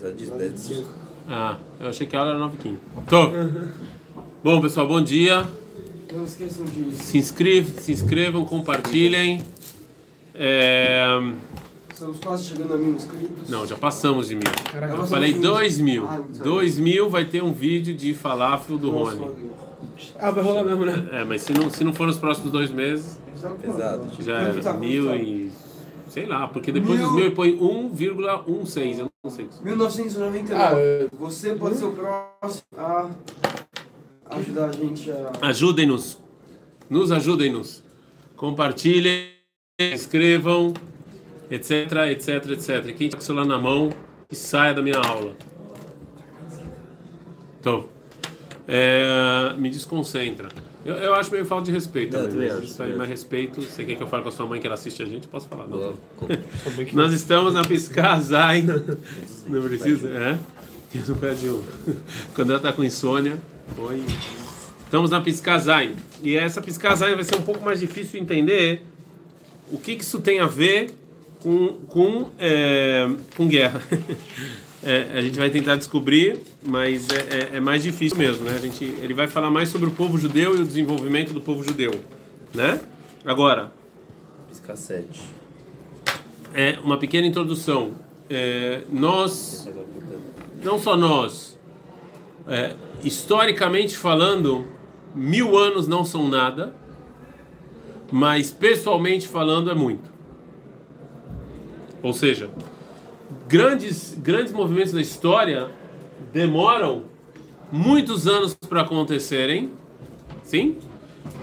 Apesar de 10. Ah, eu achei que a aula era 9 h Tô. Bom, pessoal, bom dia. Não esqueçam de. Se, inscreve, se inscrevam, compartilhem. É... Estamos quase chegando a mil inscritos. Não, já passamos de mil. Caraca, Eu falei 2 mil. Ah, não. 2 mil vai ter um vídeo de falafel do Nossa, Rony. Ah, vai rolar mesmo, né? É, mas se não, se não for nos próximos dois meses, Exato. já Quanto tá? era mil e. Sei lá, porque depois dos mil põe 1,16. Eu não sei. 1999. Ah, é- Você pode ser o próximo a ajudar a gente a. Ajudem-nos. Nos ajudem-nos. Compartilhem, escrevam, etc, etc, etc. Quem está com o celular na mão, que saia da minha aula. Então, é, me desconcentra. Eu, eu acho meio falta de respeito Não, também. também né? acho, Isso aí, mais respeito. Você quer que eu fale com a sua mãe que ela assiste a gente? Posso falar? Não. Nós estamos na Piscar Zain. Não precisa? É? Um. Quando ela está com insônia, põe. Estamos na Piscar Zain. E essa Piscar Zain vai ser um pouco mais difícil de entender o que, que isso tem a ver com, com, é, com guerra. É, a gente vai tentar descobrir, mas é, é- é mais difícil mesmo, né? A gente, ele vai falar mais sobre o povo judeu e o desenvolvimento do povo judeu, né? Agora, Pisca 7. é uma pequena introdução. É, nós, não só nós, é, historicamente falando, mil anos não são nada, mas pessoalmente falando é muito. Ou seja, grandes, grandes movimentos da história demoram muitos anos para acontecerem, sim?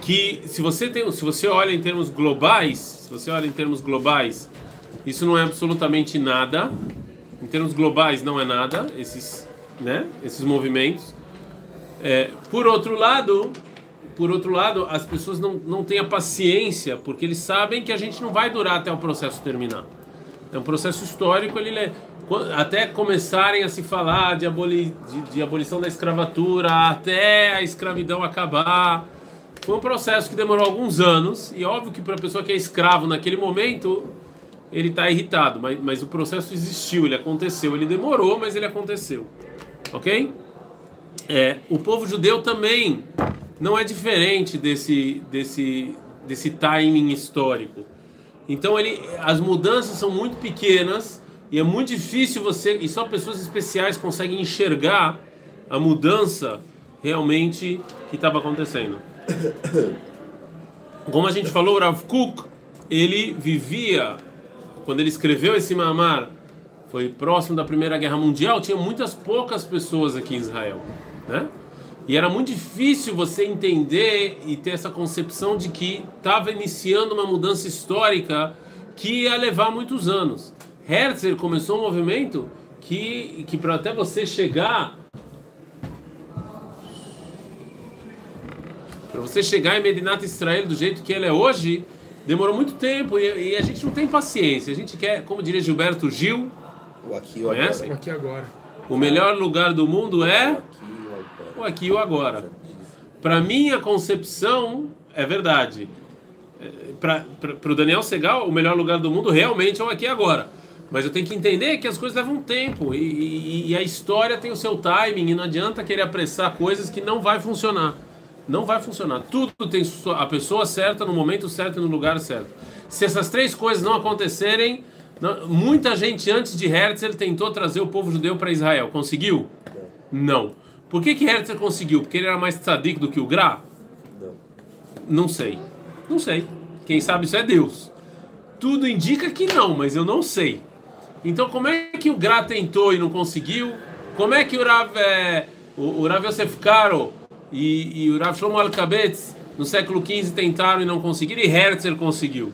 Que se você tem, se você olha em termos globais, se você olha em termos globais, isso não é absolutamente nada. Em termos globais não é nada esses, né? Esses movimentos. É, por outro lado, por outro lado, as pessoas não, não têm a paciência porque eles sabem que a gente não vai durar até o processo terminar. É um processo histórico, ele até começarem a se falar de, aboli, de, de abolição da escravatura, até a escravidão acabar. Foi um processo que demorou alguns anos, e óbvio que para a pessoa que é escravo naquele momento, ele está irritado, mas, mas o processo existiu, ele aconteceu, ele demorou, mas ele aconteceu. Ok? É, o povo judeu também não é diferente desse, desse, desse timing histórico. Então ele, as mudanças são muito pequenas e é muito difícil você e só pessoas especiais conseguem enxergar a mudança realmente que estava acontecendo. Como a gente falou, o Rav Kuk, ele vivia quando ele escreveu esse mamar, foi próximo da Primeira Guerra Mundial, tinha muitas poucas pessoas aqui em Israel, né? E era muito difícil você entender e ter essa concepção de que estava iniciando uma mudança histórica que ia levar muitos anos. Herzl começou um movimento que, que para até você chegar para você chegar em Medinat Israel do jeito que ele é hoje, demorou muito tempo e, e a gente não tem paciência. A gente quer, como diria Gilberto Gil, O aqui o Conhece? agora. Aqui agora. o melhor lugar do mundo é O aqui e o agora. Para minha concepção, é verdade. Para o Daniel Segal, o melhor lugar do mundo realmente é o aqui e agora. Mas eu tenho que entender que as coisas levam tempo e, e- e a história tem o seu timing e não adianta querer apressar coisas que não vai funcionar. Não vai funcionar. Tudo tem a pessoa certa no momento certo e no lugar certo. Se essas três coisas não acontecerem, não- muita gente antes de Herzl tentou trazer o povo judeu para Israel. Conseguiu? Não. Por que, que Herzl conseguiu? Porque ele era mais tzadik do que o Gra? Não. Não sei. Não sei. Quem sabe isso é Deus. Tudo indica que não, mas eu não sei. Então, como é que o Gra tentou e não conseguiu? Como é que o Rav, eh, o, o Rav Yosef Karo e, e o Rav Shlomo Alkabetz no século XV tentaram e não conseguiram e Herzl conseguiu?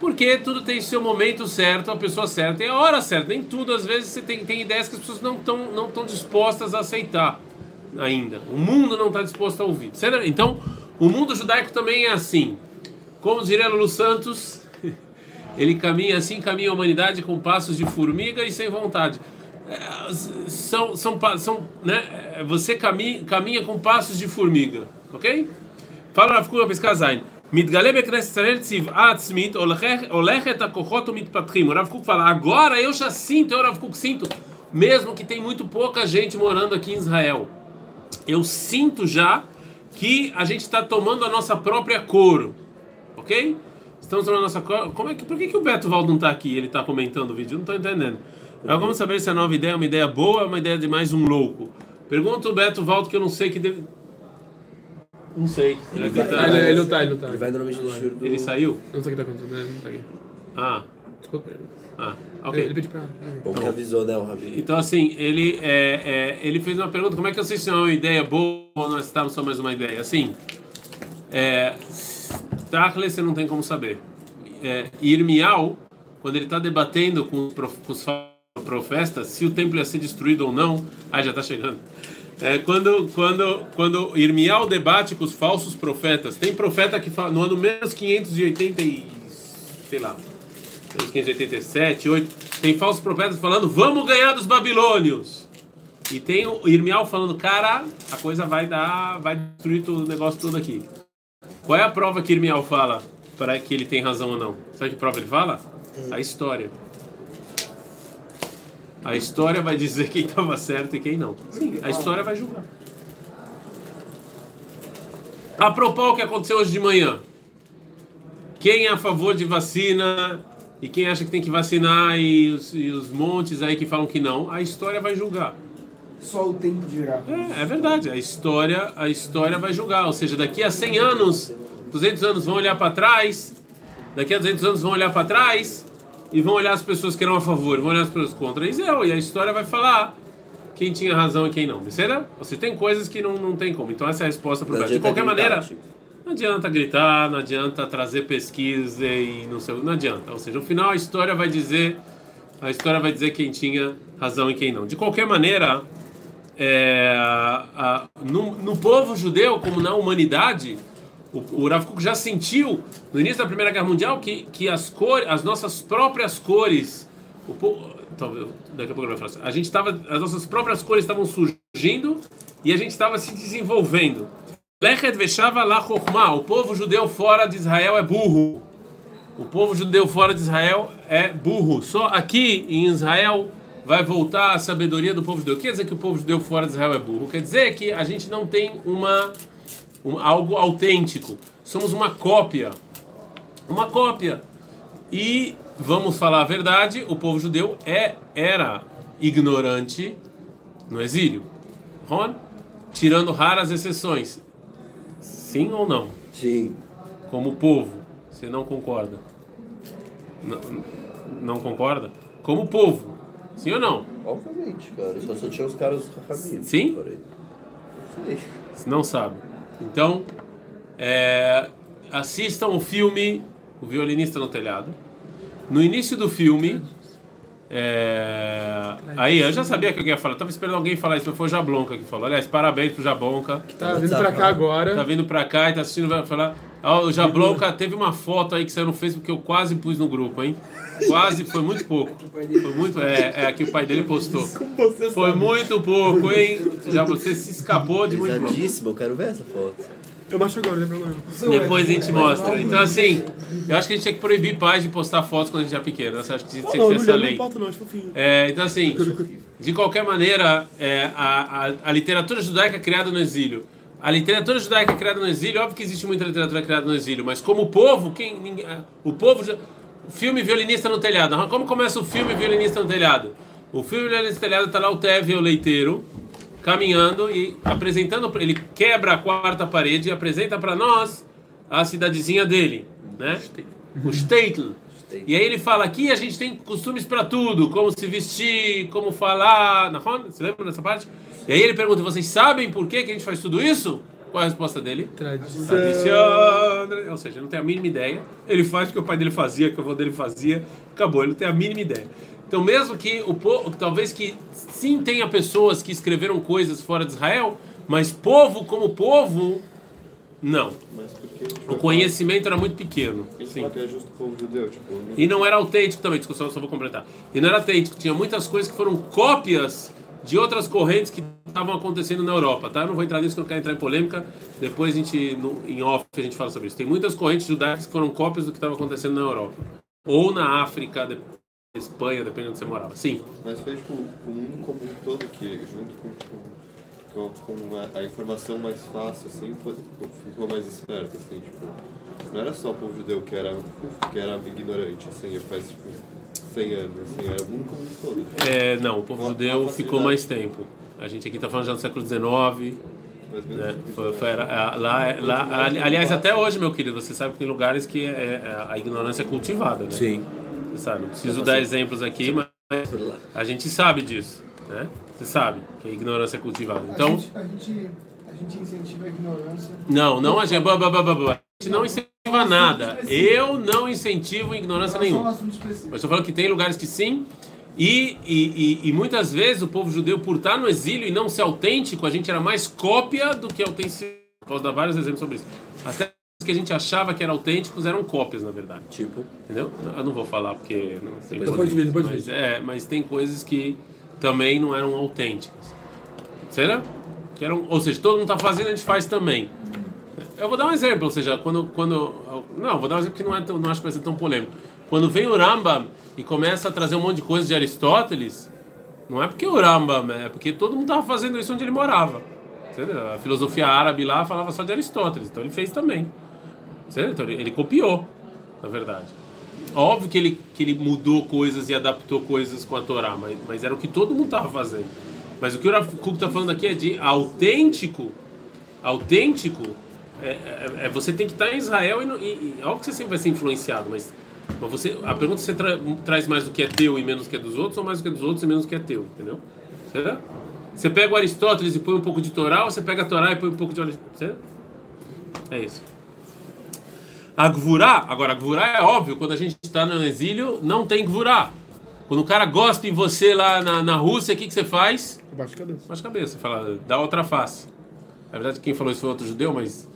Porque tudo tem seu momento certo, a pessoa certa e a hora certa. Nem tudo, às vezes, você tem, tem ideias que as pessoas não estão não tão dispostas a aceitar ainda. O mundo não está disposto a ouvir. Então, o mundo judaico também é assim. Como diria Lulu Santos, ele caminha assim, caminha a humanidade com passos de formiga e sem vontade. É, são, são, são, né? É, você caminha, caminha com passos de formiga, ok? Fala na a pescar Midgale Beknes Israel Tziv'a Tzmit Olechet Akochot Mitpatrim. O Rav Kuk fala, agora eu já sinto, eu Rav Kuk sinto, mesmo que tem muito pouca gente morando aqui em Israel. Eu sinto já que a gente está tomando a nossa própria cor, ok? Estamos tomando a nossa cor. Como é que, por que, que o Beto Valdo não está aqui? Ele está comentando o vídeo, não estou entendendo. Agora vamos saber se é a nova ideia é uma ideia boa ou uma ideia de mais um louco. Pergunta o Beto Valdo que eu não sei que deve... Não sei. Ele, vai- tá- Ele, ele não tá, ele não tá. Ele vai normalmente no shiur do... ele saiu? Não sei o que tá acontecendo, ele não tá aqui. Ah, Desculpa. ele. ah, Ele, ok. ele pediu pra. Bom que avisou, né, o Rabi? Então, assim, ele, é, é, ele fez uma pergunta: como é que eu sei se é uma ideia boa ou nós estamos só mais uma ideia? Assim, é, Tachle você não tem como saber. É, Irmial, quando ele está debatendo com com os profetas se o templo ia ser destruído ou não, ah, já está chegando. É, quando, quando, quando Irmial debate com os falsos profetas, tem profeta que fala, no ano menos 580 e, sei lá, 587, 8, tem falsos profetas falando, vamos ganhar dos babilônios. E tem o Irmial falando, cara, a coisa vai dar, vai destruir todo o negócio todo aqui. Qual é a prova que Irmial fala para que ele tem razão ou não? Sabe que prova ele fala? A história. A história vai dizer quem estava certo e quem não. Sim, a história vai julgar. A propósito, o que aconteceu hoje de manhã? Quem é a favor de vacina e quem acha que tem que vacinar e os, e os montes aí que falam que não, a história vai julgar. Só o tempo dirá. É, é verdade, a história, a história vai julgar. Ou seja, daqui a 100 anos, 200 anos vão olhar para trás, daqui a 200 anos vão olhar para trás e vão olhar as pessoas que eram a favor, vão olhar as pessoas contra Israel, e a história vai falar quem tinha razão e quem não. Beleza? Você tem coisas que não, não tem como. Então essa é a resposta para o. De qualquer gritar, maneira, tipo. não adianta gritar, não adianta trazer pesquisa e não sei, não adianta. Ou seja, no final a história vai dizer, a história vai dizer quem tinha razão e quem não. De qualquer maneira, é, a- no, no povo judeu, como na humanidade, o, o já sentiu no início da Primeira Guerra Mundial que, que as cores, as nossas próprias cores, o po- talvez daqui a pouco ele vai falar assim, a gente estava, as nossas próprias cores estavam surgindo e a gente estava se desenvolvendo. Lechet veshava la o povo judeu fora de Israel é burro. O povo judeu fora de Israel é burro. Só aqui em Israel vai voltar a sabedoria do povo judeu. Quer dizer que o povo judeu fora de Israel é burro? Quer dizer que a gente não tem uma um- algo autêntico. Somos uma cópia. Uma cópia. E vamos falar a verdade, o povo judeu é era ignorante no exílio. Ron, tirando raras exceções. Sim ou não? Sim. Como povo, você não concorda? Não, não concorda? Como povo, sim ou não? Obviamente, cara. Só, só tinha os caras. Sim? Não sabe. Então, é, assistam o filme O Violinista no Telhado. No início do filme, é, aí eu já sabia que eu ia falar, estava esperando alguém falar isso, mas foi o Jablonca que falou. Aliás, parabéns pro Jablonca. Tá vindo pra cá Tá agora. vindo pra cá e tá assistindo, vai falar. Ó, o Jablonca teve uma foto aí que saiu no Facebook que eu quase pus no grupo, hein? Quase, foi muito pouco. Foi muito, é, é que o pai dele postou. Foi muito pouco, hein? Já você se escapou de muito pouco. Eu quero ver essa foto. Eu macho agora, não tem problema. Depois a gente mostra. Então, assim, eu acho que a gente tinha que proibir pais de postar fotos quando a gente é pequeno. Eu acho que tinha Oh, que não, ter não, essa não, lei. importa não, é. É, então, assim, de qualquer maneira, é, a, a, a literatura judaica criada no exílio. A literatura judaica criada no exílio, óbvio que existe muita literatura criada no exílio, mas como povo, quem, ninguém, o povo. já- O filme Violinista no Telhado. Como começa o filme Violinista no Telhado? O filme Violinista no Telhado está lá o Teve, o leiteiro, caminhando e apresentando. Ele quebra a quarta parede e apresenta para nós a cidadezinha dele, né? O Statel. E aí ele fala aqui a gente tem costumes para tudo, como se vestir, como falar, Nahon? Você lembra dessa parte? E aí ele pergunta: vocês sabem por que, que a gente faz tudo isso? Qual é a resposta dele? Tradição. Tradição. Ou seja, não tem a mínima ideia. Ele faz o que o pai dele fazia, o que o avô dele fazia. Acabou, ele não tem a mínima ideia. Então, mesmo que o povo, talvez que sim tenha pessoas que escreveram coisas fora de Israel, mas povo como povo, não. O conhecimento era muito pequeno. Sim. é tipo, não- E não era autêntico também, discussão, só vou completar. E não era autêntico, tinha muitas coisas que foram cópias de outras correntes que estavam acontecendo na Europa, tá? Eu não vou entrar nisso, que eu não quero entrar em polêmica. Depois a gente, no, em off, a gente fala sobre isso. Tem muitas correntes judaicas que foram cópias do que estava acontecendo na Europa. Ou na África, de- Espanha, dependendo onde você morava. Sim. Mas foi tipo o mundo como um todo que, junto com, tipo, com, com a, a informação mais fácil, assim, ficou mais esperto, assim, tipo. Não era só o povo judeu que era, que era ignorante, assim, faz tipo 100 anos, assim, era o mundo como um todo. É, não, o povo Uma- judeu uma ficou mais tempo. A gente aqui está falando já do século XIX. Mas mesmo Né? Foi, foi- era- lá, lá, ali- aliás, até hoje, meu querido, você sabe que tem lugares que é- é- a ignorância é cultivada, né? Sim. Você sabe, não preciso dar exemplos aqui, mas lá. a gente sabe disso, né? Você sabe que a ignorância é cultivada. A Então, gente- a gente, a gente incentiva a ignorância. não, não a gente, blá, blá, blá, blá, blá. a gente não incentiva nada. Eu não incentivo ignorância um nenhuma. Mas estou falando que tem lugares que sim. E, e, e, e muitas vezes o povo judeu, por estar no exílio e não ser autêntico, a gente era mais cópia do que autêntico. Posso dar vários exemplos sobre isso. Até os que a gente achava que eram autênticos eram cópias, na verdade. Tipo, Entendeu? Eu não vou falar porque não tem Depois de vídeo, depois de vídeo. é, mas tem coisas que também não eram autênticas. Será? Que eram, ou seja, todo mundo está fazendo, a gente faz também. Eu vou dar um exemplo, ou seja, quando. quando não, vou dar um exemplo que não, é tão, não acho que vai ser tão polêmico. Quando vem o Rambam e começa a trazer um monte de coisa de Aristóteles, não é porque o Rambam, é porque todo mundo estava fazendo isso onde ele morava. Entendeu? A filosofia árabe lá falava só de Aristóteles, então ele fez também. Entendeu? Então ele, ele copiou, na verdade. Óbvio que ele, que ele mudou coisas e adaptou coisas com a Torá, mas, mas era o que todo mundo estava fazendo. Mas o que o Rav Kuk está falando aqui é de autêntico. Autêntico é, é- é você tem que estar em Israel e, e, e óbvio que você sempre vai ser influenciado, mas, mas você, a pergunta é você tra- traz mais do que é teu e menos do que é dos outros, ou mais do que é dos outros e menos do que é teu, entendeu? Será? Você pega o Aristóteles e põe um pouco de Torá, ou você pega a Torá e põe um pouco de Aristóteles? Será? É isso. A Gvurá, agora a Gvurá é óbvio, quando a gente está no exílio, não tem Gvurá. Quando o cara gosta em você lá na, na Rússia, o que, que você faz? Abaixa a cabeça. Baixa a cabeça, você fala, dá outra face. Na verdade, quem falou isso foi outro judeu, mas.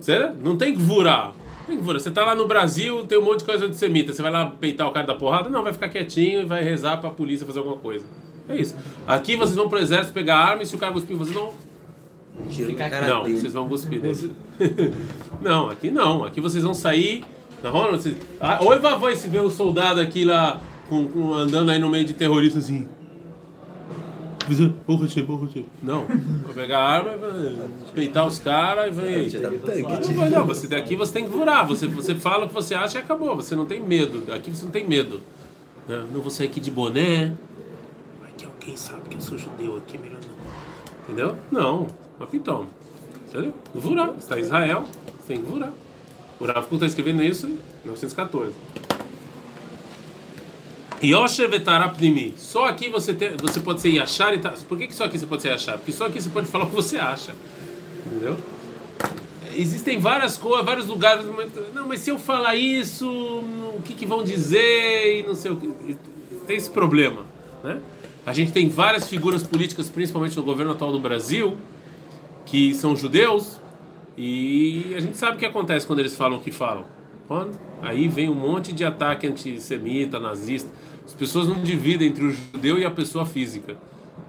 Você não tem Gvurá. Não tem Gvurá. Você tá lá no Brasil, tem um monte de coisa antissemita. Você vai lá peitar o cara da porrada? Não, vai ficar quietinho e vai rezar pra polícia fazer alguma coisa. É isso. Aqui vocês vão pro exército pegar arma e se o cara cuspir, vocês não. Tiro na cara Não, dele. vocês vão cuspir dele. não, aqui não. Aqui vocês vão sair. Na hora, vocês... ah, oi, vovó, se vê o soldado aqui lá com, com- andando aí no meio de terroristas assim. Porra, tio, porra, tio. Não, vou pegar a arma, vai peitar os caras e vai. Tá tanque, Não, não, você daqui você tem que furar. Você, você fala o que você acha e acabou. Você não tem medo. Aqui você não tem medo. Né? Não vou sair aqui de boné. Vai que alguém sabe que eu sou judeu aqui, melhor não. Entendeu? Não. Mas então. Entendeu? Vurá. Está em Israel, tem vurar. O Rav está escrevendo isso em 1914. Yoshev etarapnimi. Só aqui você, tem, você pode ser Yashar e Por que, que só aqui você pode ser Yashar? Porque só aqui você pode falar o que você acha. Entendeu? Existem várias coisas, vários lugares. Não, mas se eu falar isso, o que, que vão dizer e não sei o que. Tem esse problema. Né? A gente tem várias figuras políticas, principalmente no governo atual do Brasil, que são judeus, e a gente sabe o que acontece quando eles falam o que falam. Aí vem um monte de ataque antissemita, nazista. As pessoas não dividem entre o judeu e a pessoa física.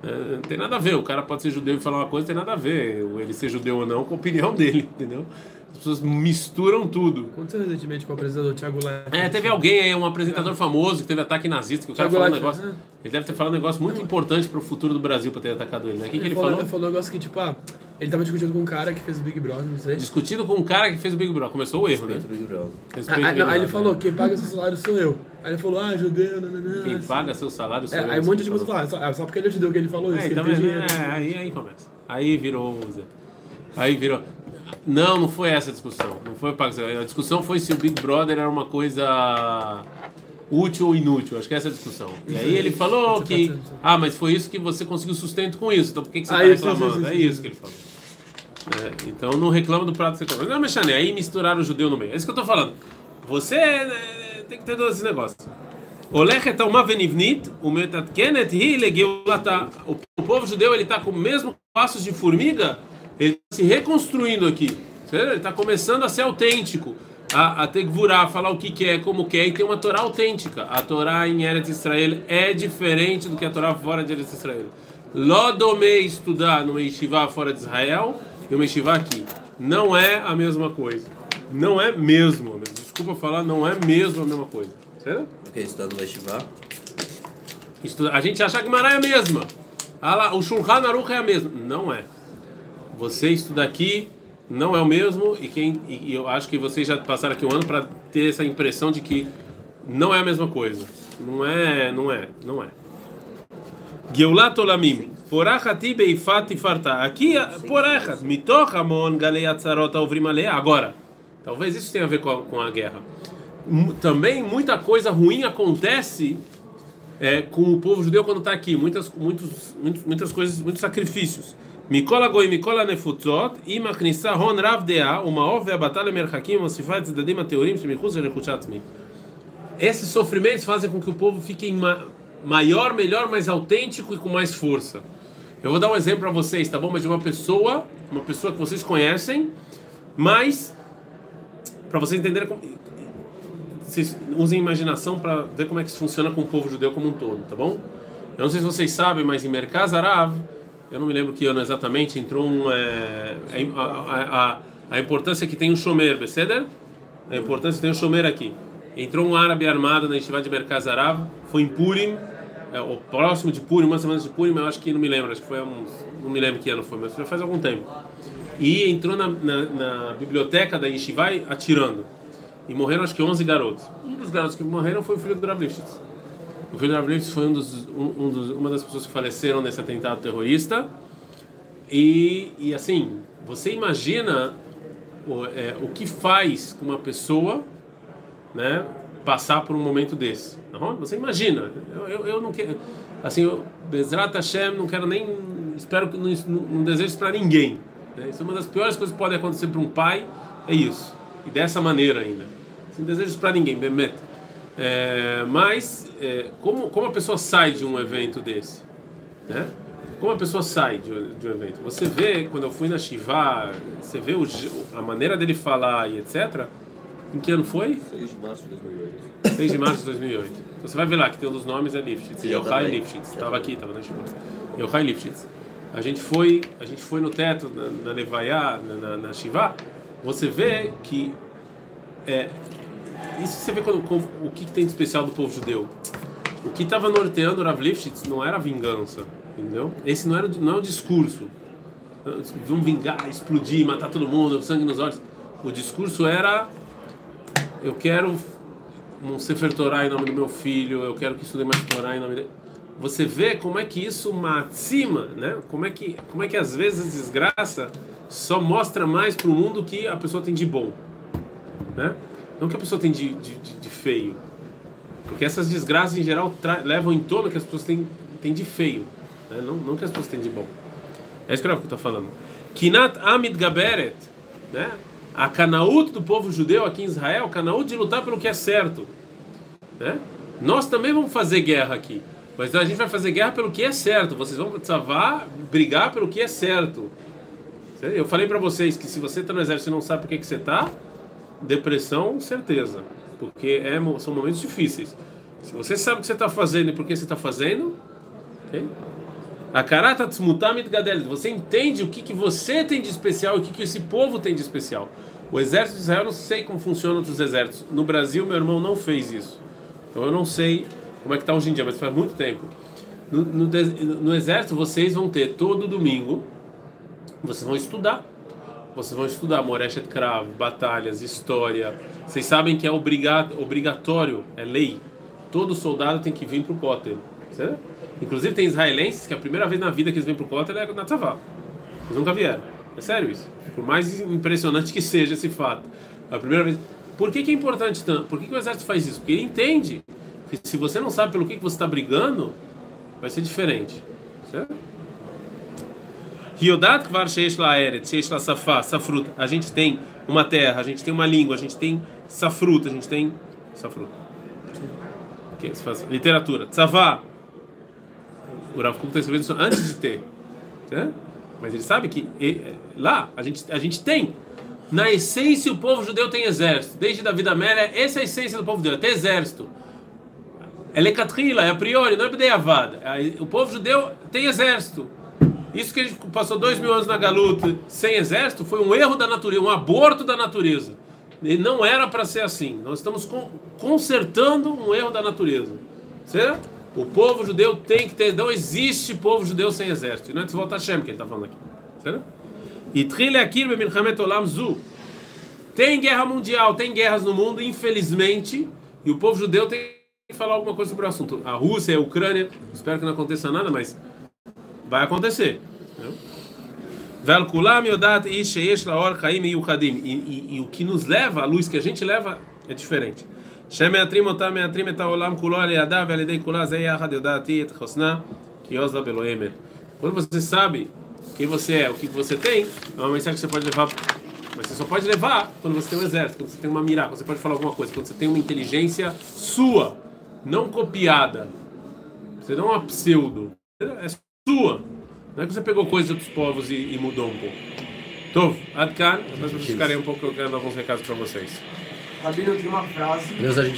É, não tem nada a ver. O cara pode ser judeu e falar uma coisa, não tem nada a ver. Ele ser judeu ou não com a opinião dele, entendeu? As pessoas misturam tudo. Aconteceu recentemente com o apresentador Thiago Leifert. É, teve alguém aí, um apresentador famoso que teve ataque nazista, que o cara Thiago falou um negócio. né? Ele deve ter falado um negócio muito importante para o futuro do Brasil para ter atacado ele, né? O que, que ele falou? Ele falou um negócio que, tipo, ah, ele tava discutindo com um cara que fez o Big Brother, não sei. Discutindo com um cara que fez o Big Brother. Começou o erro, né? Ah, ah, não, aí ele falou, quem paga seu salário sou eu. Aí ele falou, ah, judeu, nananã. Quem assim. paga seu salário sou É, eu, aí um monte de gente falou. começou a falar, é só, só porque ele é judeu que ele falou isso, É, que então, é, é, aí, aí começa. Aí virou. Zé. Aí virou. Não, não foi essa a discussão. Não foi. A discussão foi se o Big Brother era uma coisa útil ou inútil. Acho que essa é a discussão. E aí ele falou que. Ah, mas foi isso que você conseguiu sustento com isso. Então por que, que você Ah, está isso, isso, reclamando? isso, é isso. isso que ele falou. É, então não reclama do prato que você comeu. Não, Mexane, aí misturaram o judeu no meio. É isso que eu estou falando. Você né, tem que ter todos esses negócios. Uma venivnit, o. O povo judeu ele está com o mesmo passos de formiga, ele está se reconstruindo aqui. Ele está começando a ser autêntico, a, a ter que vurar, falar o que quer, é, como quer, é, e tem uma Torá autêntica. A Torá em Eretz Israel é diferente do que a Torá fora de Eretz Israel. Lodomei estudar no Yeshiva fora de Israel e uma yeshiva aqui. Não é a mesma coisa. Não é mesmo. Desculpa falar, não é mesmo a mesma coisa. Certo? Ok, estudando vai estivar. Estuda- A gente acha que Mará é a mesma. Ah lá, o Shulchan Aruch é a mesma. Não é. Você estuda aqui não é o mesmo e quem e eu acho que vocês já passaram aqui um ano para ter essa impressão de que não é a mesma coisa. Não é, não é, não é. Geulat Olamim. Porachati beifat farta. Aqui, porachat. Mitoch amon galei atzarot. Agora, talvez isso tenha a ver com a, com a guerra. Também muita coisa ruim acontece é, com o povo judeu quando está aqui. Muitas, muitos, muitos, muitas coisas, muitos sacrifícios. Mikola goi mikola nefutzot, ima knissa hon rav dea, uma ove abatalha merchakim, osifat zedadim ateorim, shemichus erechuchatzmi. Esses sofrimentos fazem com que o povo fique ma maior, melhor, mais autêntico e com mais força. Eu vou dar um exemplo para vocês, tá bom? Mas de uma pessoa, uma pessoa que vocês conhecem, mas para vocês entenderem como, vocês usem imaginação para ver como é que isso funciona com o povo judeu como um todo, tá bom? Eu não sei se vocês sabem, mas em Merkaz Arav, eu não me lembro que ano exatamente, entrou um, é, a, a, a, a importância que tem um shomer, Beceder? A importância que tem um shomer aqui. Entrou um árabe armado na Yeshiva de Merkaz Arav, foi em Purim, é, o próximo de Purim, uma semana de Purim, eu acho que não me lembro, acho que foi uns, não me lembro que ano foi, mas já faz algum tempo. E entrou na, na, na biblioteca da Yeshiva atirando. E morreram acho que 11 garotos. Um dos garotos que morreram foi o filho do Rav. O filho do Rav foi um dos, um, um dos, uma das pessoas que faleceram nesse atentado terrorista. E, e assim, você imagina o, é, o que faz com uma pessoa né, passar por um momento desse. Não? Você imagina. Eu, eu, eu não quero. Assim, eu, Bezrat Hashem, não quero nem. Espero que não, não, desejo para ninguém. Né? Isso é uma das piores coisas que pode acontecer para um pai. É isso. E dessa maneira ainda. Não desejo isso para ninguém, Bemet. É, mas, é, como, como a pessoa sai de um evento desse? Né? Como a pessoa sai de, de um evento? Você vê, quando eu fui na Shiva, você vê o a maneira dele falar e etc. Em que ano foi? 6 de março de 2008. 6 de março de 2008. Então você vai ver lá que tem um dos nomes é Lifshitz. Yochai. Lifshitz. Estava aqui, estava na Shiva. Yochai Lifshitz. A gente foi, a gente foi no teto, na, na Levaiá, na, na, na Shiva. Você vê que é, isso você vê quando, o que, que tem de especial do povo judeu. O que estava norteando o Rav Lifshitz não era a vingança, entendeu? Esse não, era, não é o discurso. Vamos vingar, explodir, matar todo mundo, sangue nos olhos. O discurso era: eu quero um Sefer Torah em nome do meu filho, eu quero que estudem mais Torah em nome dele. Você vê como é que isso acima, né? Como é que, como é que às vezes a desgraça só mostra mais para o mundo que a pessoa tem de bom, né? Não que a pessoa tem de, de, de- feio, porque essas desgraças em geral levam em torno que as pessoas têm, têm de feio, né? não, não que as pessoas têm de bom. É isso que eu estou falando. Kinat Amid Gaberet, né? A canaút do povo judeu aqui em Israel, canaút de lutar pelo que é certo, né? Nós também vamos fazer guerra aqui, mas a gente vai fazer guerra pelo que é certo. Vocês vão salvar, brigar pelo que é certo. Eu falei para vocês que se você está no exército e não sabe por que que você está, depressão, certeza, porque é, são momentos difíceis. Se você sabe o que você está fazendo e por que você está fazendo? A karata tzmutamit gadel. Você entende o que, que você tem de especial e o que, que esse povo tem de especial. O exército de Israel, eu não sei como funciona outros exércitos. No Brasil, meu irmão não fez isso. Então eu não sei como é que está hoje em dia, mas faz muito tempo. No, no, no exército, vocês vão ter todo domingo, vocês vão estudar. Vocês vão estudar Moreshet Krav, batalhas, história. Vocês sabem que é obriga- obrigatório, é lei. Todo soldado tem que vir para o Kotel. Certo? Inclusive tem israelenses que a primeira vez na vida que eles vêm para o Kotel é na Tzavá. Eles nunca vieram. É sério isso. Por mais impressionante que seja esse fato. A primeira vez. Por que, que é importante tanto? Por que, que o exército faz isso? Porque ele entende que se você não sabe pelo que, que você está brigando, vai ser diferente. Certo? Hiodat kvar la eret, sheish la safá, safruta. A gente tem uma terra, a gente tem uma língua, a gente tem safruta, a gente tem safruta. Faz literatura. Tzavá. O Rav Kuk está escrevendo isso antes de ter. né? Mas ele sabe que lá a gente, a gente tem. Na essência, o povo judeu tem exército. Desde Davi da Amélia, essa é a essência do povo judeu, é ter exército. É lecatrila, é a priori, não é bdeiavad. O povo judeu tem exército. Isso que a gente passou dois mil anos na galuta sem exército foi um erro da natureza, um aborto da natureza. E não era para ser assim. Nós estamos con- consertando um erro da natureza. Certo? O povo judeu tem que ter. Não existe povo judeu sem exército. Não é Tzvot Hashem que ele está falando aqui. E Trile Akir Zu. Tem guerra mundial, tem guerras no mundo, infelizmente. E o povo judeu tem que falar alguma coisa sobre o assunto. A Rússia, a Ucrânia. Espero que não aconteça nada, mas vai acontecer. E- E e o que nos leva, a luz que a gente leva, é diferente. Shem Atrim Otam Atrim Et Olam Kulo Aliadá Veledei Kulá Zei Ahad Yodati Et Hosna Kiosla Beloemer. Quando você sabe quem você é, o que você tem, é uma mensagem que você pode levar. Mas você só pode levar quando você tem um exército, quando você tem uma mira quando você pode falar alguma coisa, quando você tem uma inteligência sua, não copiada. Você não é uma pseudo. É sua. Não é que você pegou coisas dos povos e, e mudou um pouco. Tov, Adkan, nós vamos aí um pouco, eu quero dar alguns recados para vocês. Rabino, tem uma frase. Deus a gente